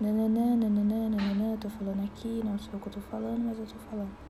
Nananã, nananã, nananã, tô falando aqui, não sei o que eu tô falando, mas eu tô falando.